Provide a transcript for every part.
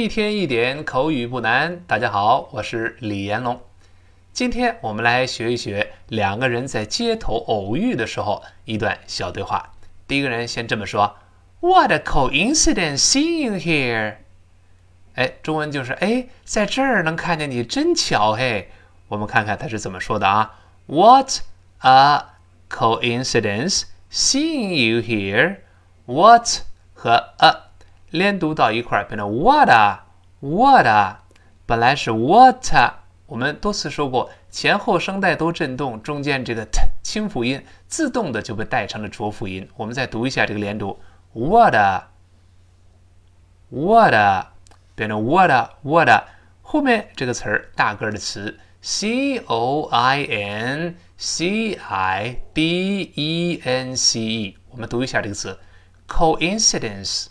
一天一点口语不难。大家好，我是李延龙。今天我们来学一学两个人在街头偶遇的时候一段小对话。第一个人先这么说：“What a coincidence seeing you here！” 哎，中文就是哎，在这儿能看见你，真巧嘿。我们看看他是怎么说的啊？What a coincidence seeing you here! What 和 a 连读到一块儿变成 what a what a，本来是 what，我们多次说过，前后声带都震动，中间这个 t 清辅音自动的就被带成了浊辅音。我们再读一下这个连读，what a what a，变成 what a what a，后面这个词儿大个的词 c o i n c i d e n c e，我们读一下这个词 coincidence。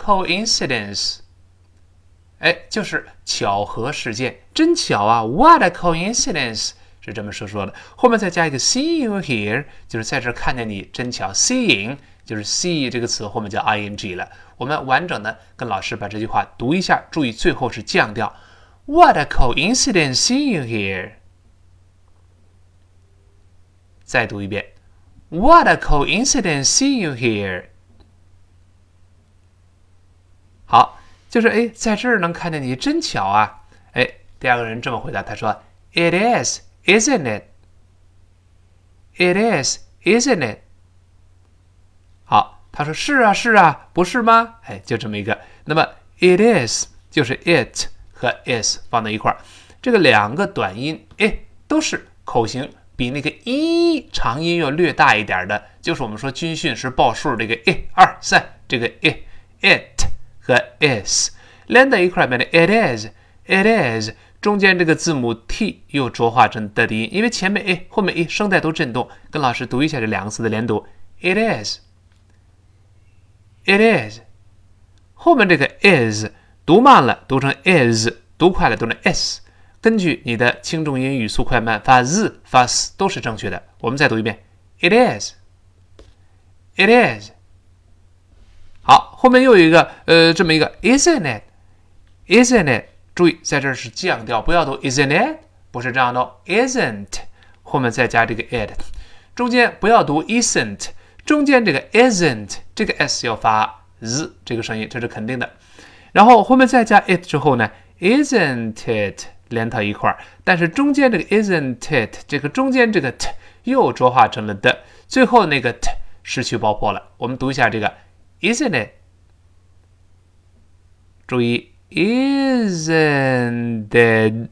Coincidence，哎，就是巧合事件，真巧啊！What a coincidence，是这么说说的。后面再加一个 see you here，就是在这看见你，真巧。Seeing 就是 see 这个词后面加 ing 了。我们完整的跟老师把这句话读一下，注意最后是降调。What a coincidence see you here。再读一遍。What a coincidence see you here。 好，就是哎，在这儿能看见你，真巧啊！哎，第二个人这么回答，他说：“It is, isn't it? It is, isn't it?” 好，他说：“是啊，是啊，不是吗？”哎，就这么一个。那么，it is 就是 it 和 is 放在一块儿，这个两个短音哎，都是口型比那个一长音要略大一点的，就是我们说军训时报数这个一二三，这个 it it。和 is 连在一块儿变成 it is，it is 中间这个字母 t 又浊化成的低音，因为前面 a 后面 e 声带都震动。跟老师读一下这两个词的连读：it is，it is。后面这个 is 读慢了读成 is，读快了读成 s。根据你的轻重音语速快慢，发 z 发 s 都是正确的。我们再读一遍：it is，it is。后面又有一个呃，这么一个，isn't it？isn't it？注意，在这儿是降调，不要读 isn't it，不是这样的，isn't，后面再加这个 it，中间不要读 isn't，中间这个 isn't，这个 s 要发 z 这个声音，这是肯定的。然后后面再加 it 之后呢，isn't it 连到一块儿，但是中间这个 isn't it，这个中间这个 t 又浊化成了的，最后那个 t 失去爆破了。我们读一下这个。Isn't it？注意，isn't it？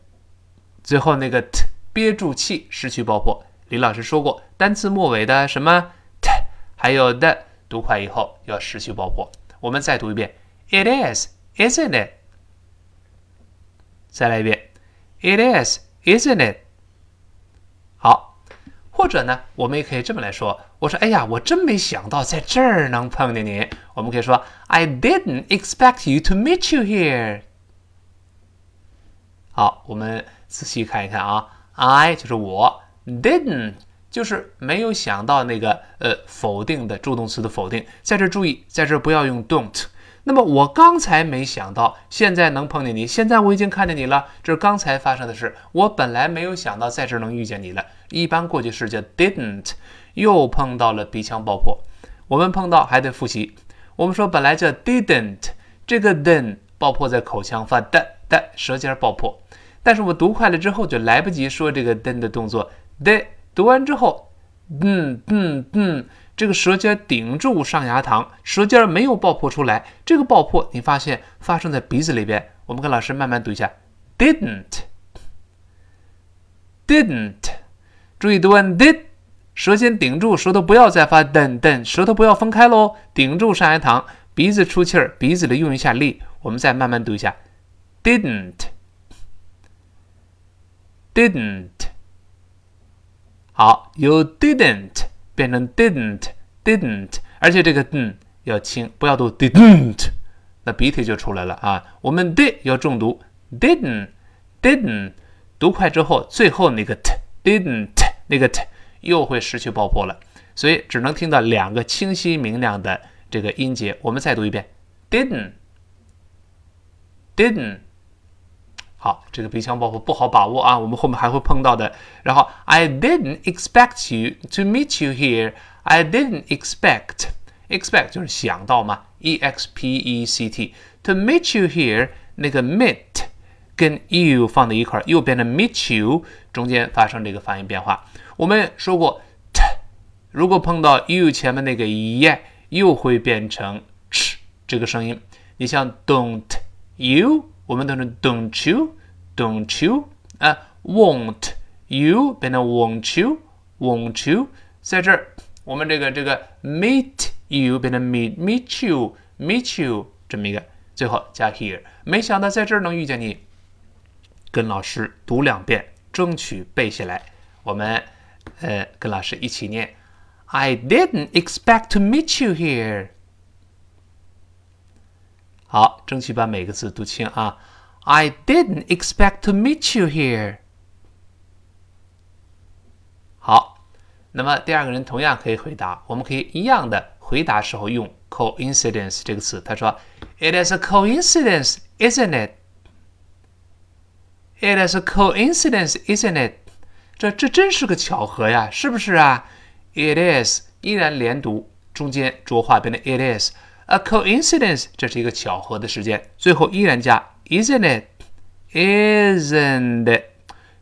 最后那个 t 憋住气，失去爆破。李老师说过，单词末尾的什么 t，还有的读快以后要失去爆破。我们再读一遍，It is，isn't it？再来一遍，It is，isn't it？好。或者呢，我们也可以这么来说：我说，哎呀，我真没想到在这儿能碰见你。我们可以说，I didn't expect you to meet you here。好，我们仔细看一看啊，I 就是我，didn't 就是没有想到那个呃否定的助动词的否定，在这注意，在这不要用 don't。那么我刚才没想到，现在能碰见你。现在我已经看见你了，这是刚才发生的事。我本来没有想到在这能遇见你了。一般过去式叫 didn't，又碰到了鼻腔爆破。我们碰到还得复习。我们说本来叫 didn't，这个 then 爆破在口腔发的的舌尖爆破，但是我读快了之后就来不及说这个 then 的动作。的读完之后，嗯嗯嗯。这个舌尖顶住上牙膛，舌尖没有爆破出来。这个爆破你发现发生在鼻子里边。我们跟老师慢慢读一下，didn't，didn't，注意读完 did，舌尖顶住，舌头不要再发噔噔，舌头不要分开喽，顶住上牙膛，鼻子出气儿，鼻子里用一下力。我们再慢慢读一下，didn't，didn't，好，you didn't。变成 didn't didn't，而且这个 d 要轻，不要读 didn't，那鼻涕就出来了啊。我们 did 要重读 didn't didn't，读快之后，最后那个 t didn't 那个 t 又会失去爆破了，所以只能听到两个清晰明亮的这个音节。我们再读一遍 didn't didn't。好，这个鼻腔爆破不好把握啊，我们后面还会碰到的。然后，I didn't expect you to meet you here. I didn't expect expect 就是想到嘛，e x p e c t to meet you here 那个 meet 跟 you 放在一块儿，又变成 meet you，中间发生这个发音变化。我们说过 t，如果碰到 you 前面那个 ye，又会变成 ch 这个声音。你像 don't you。我们读成 don't you，don't you 啊，won't you 变成 won't you，won't you，在这儿我们这个这个 meet you 变成 meet meet you，meet you 这么一个，最后加 here，没想到在这儿能遇见你，跟老师读两遍，争取背下来。我们呃跟老师一起念，I didn't expect to meet you here。好，争取把每个字读清啊！I didn't expect to meet you here。好，那么第二个人同样可以回答，我们可以一样的回答时候用 coincidence 这个词。他说：“It is a coincidence, isn't it? It is a coincidence, isn't it? 这这真是个巧合呀，是不是啊？It is 依然连读，中间浊化变成 it is。 A coincidence，这是一个巧合的事件。最后依然加 isn't it？isn't it？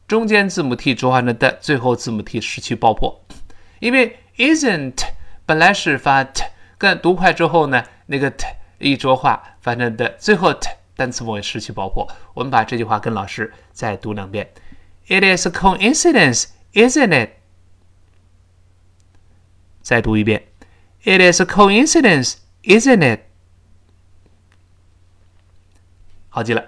中间字母 t 浊化成的，最后字母 t 失去爆破。因为 isn't 本来是发 t，跟读快之后呢，那个 t 一浊化发成的，最后 t 单词末尾失去爆破。我们把这句话跟老师再读两遍。It is a coincidence, isn't it？再读一遍。It is a coincidence。Isn't it？好极了，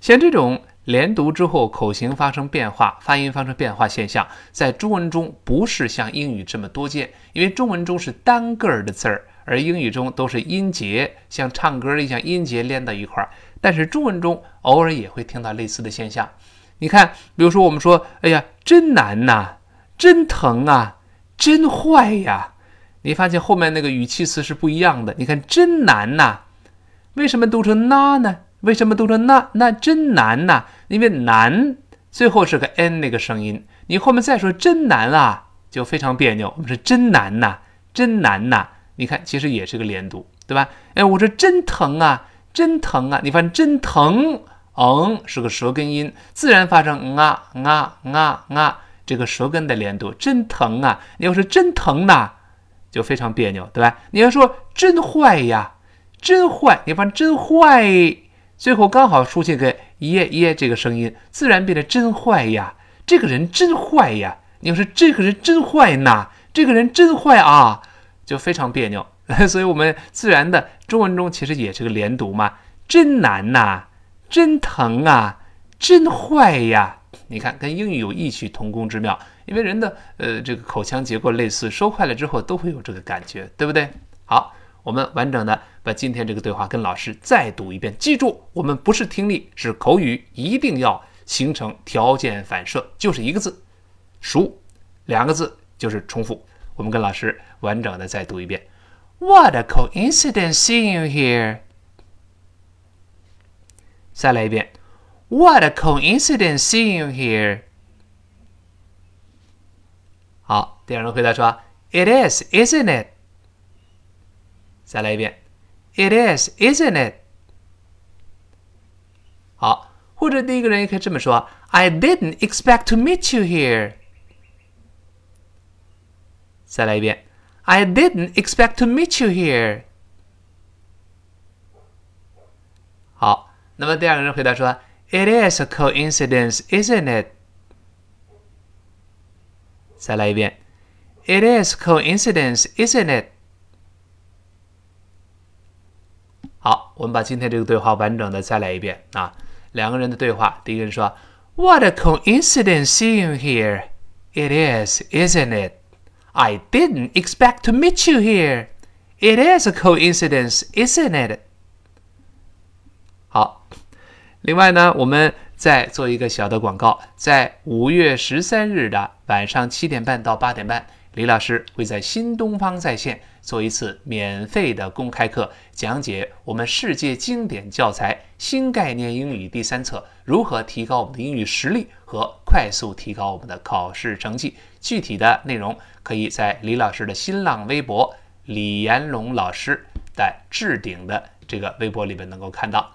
像这种连读之后口型发生变化、发音发生变化现象，在中文中不是像英语这么多见，因为中文中是单个儿的字儿，而英语中都是音节，像唱歌一样音节连到一块儿。但是中文中偶尔也会听到类似的现象。你看，比如说我们说：“哎呀，真难呐，真疼啊，真坏呀。”你发现后面那个语气词是不一样的。你看，真难呐！为什么读成那呢？为什么读成那？那真难呐！因为难最后是个 n 那个声音。你后面再说真难啊，就非常别扭。我们说真难呐，真难呐！你看，其实也是个连读，对吧？哎，我说真疼啊，真疼啊！你发现真疼，嗯，是个舌根音，自然发成啊啊啊啊，这个舌根的连读，真疼啊！你要说真疼呐。就非常别扭，对吧？你要说真坏呀，真坏，你把真坏，最后刚好出现个耶耶这个声音，自然变得真坏呀。这个人真坏呀。你要说这个人真坏呐，这个人真坏啊，就非常别扭。所以我们自然的中文中其实也是个连读嘛，真难呐，真疼啊，真坏呀。你看，跟英语有异曲同工之妙，因为人的呃这个口腔结构类似，说快了之后都会有这个感觉，对不对？好，我们完整的把今天这个对话跟老师再读一遍，记住，我们不是听力，是口语，一定要形成条件反射，就是一个字，熟，两个字就是重复。我们跟老师完整的再读一遍。What a coincidence seeing you here！再来一遍。What a coincidence seeing you here！好，第二人回答说：“It is, isn't it？” 再来一遍：“It is, isn't it？” 好，或者第一个人也可以这么说：“I didn't expect to meet you here。”再来一遍：“I didn't expect to meet you here。”好，那么第二个人回答说。 It is a coincidence, isn't it? 再来一遍。It is coincidence, isn't it? 好，我们把今天这个对话完整的再来一遍啊。两个人的对话，第一个人说：“What a coincidence seeing you here! It is, isn't it? I didn't expect to meet you here. It is a coincidence, isn't it?” 好。 另外呢，我们再做一个小的广告，在五月十三日的晚上七点半到八点半，李老师会在新东方在线做一次免费的公开课，讲解我们世界经典教材《新概念英语》第三册如何提高我们的英语实力和快速提高我们的考试成绩。具体的内容可以在李老师的新浪微博“李延龙老师”的置顶的这个微博里边能够看到。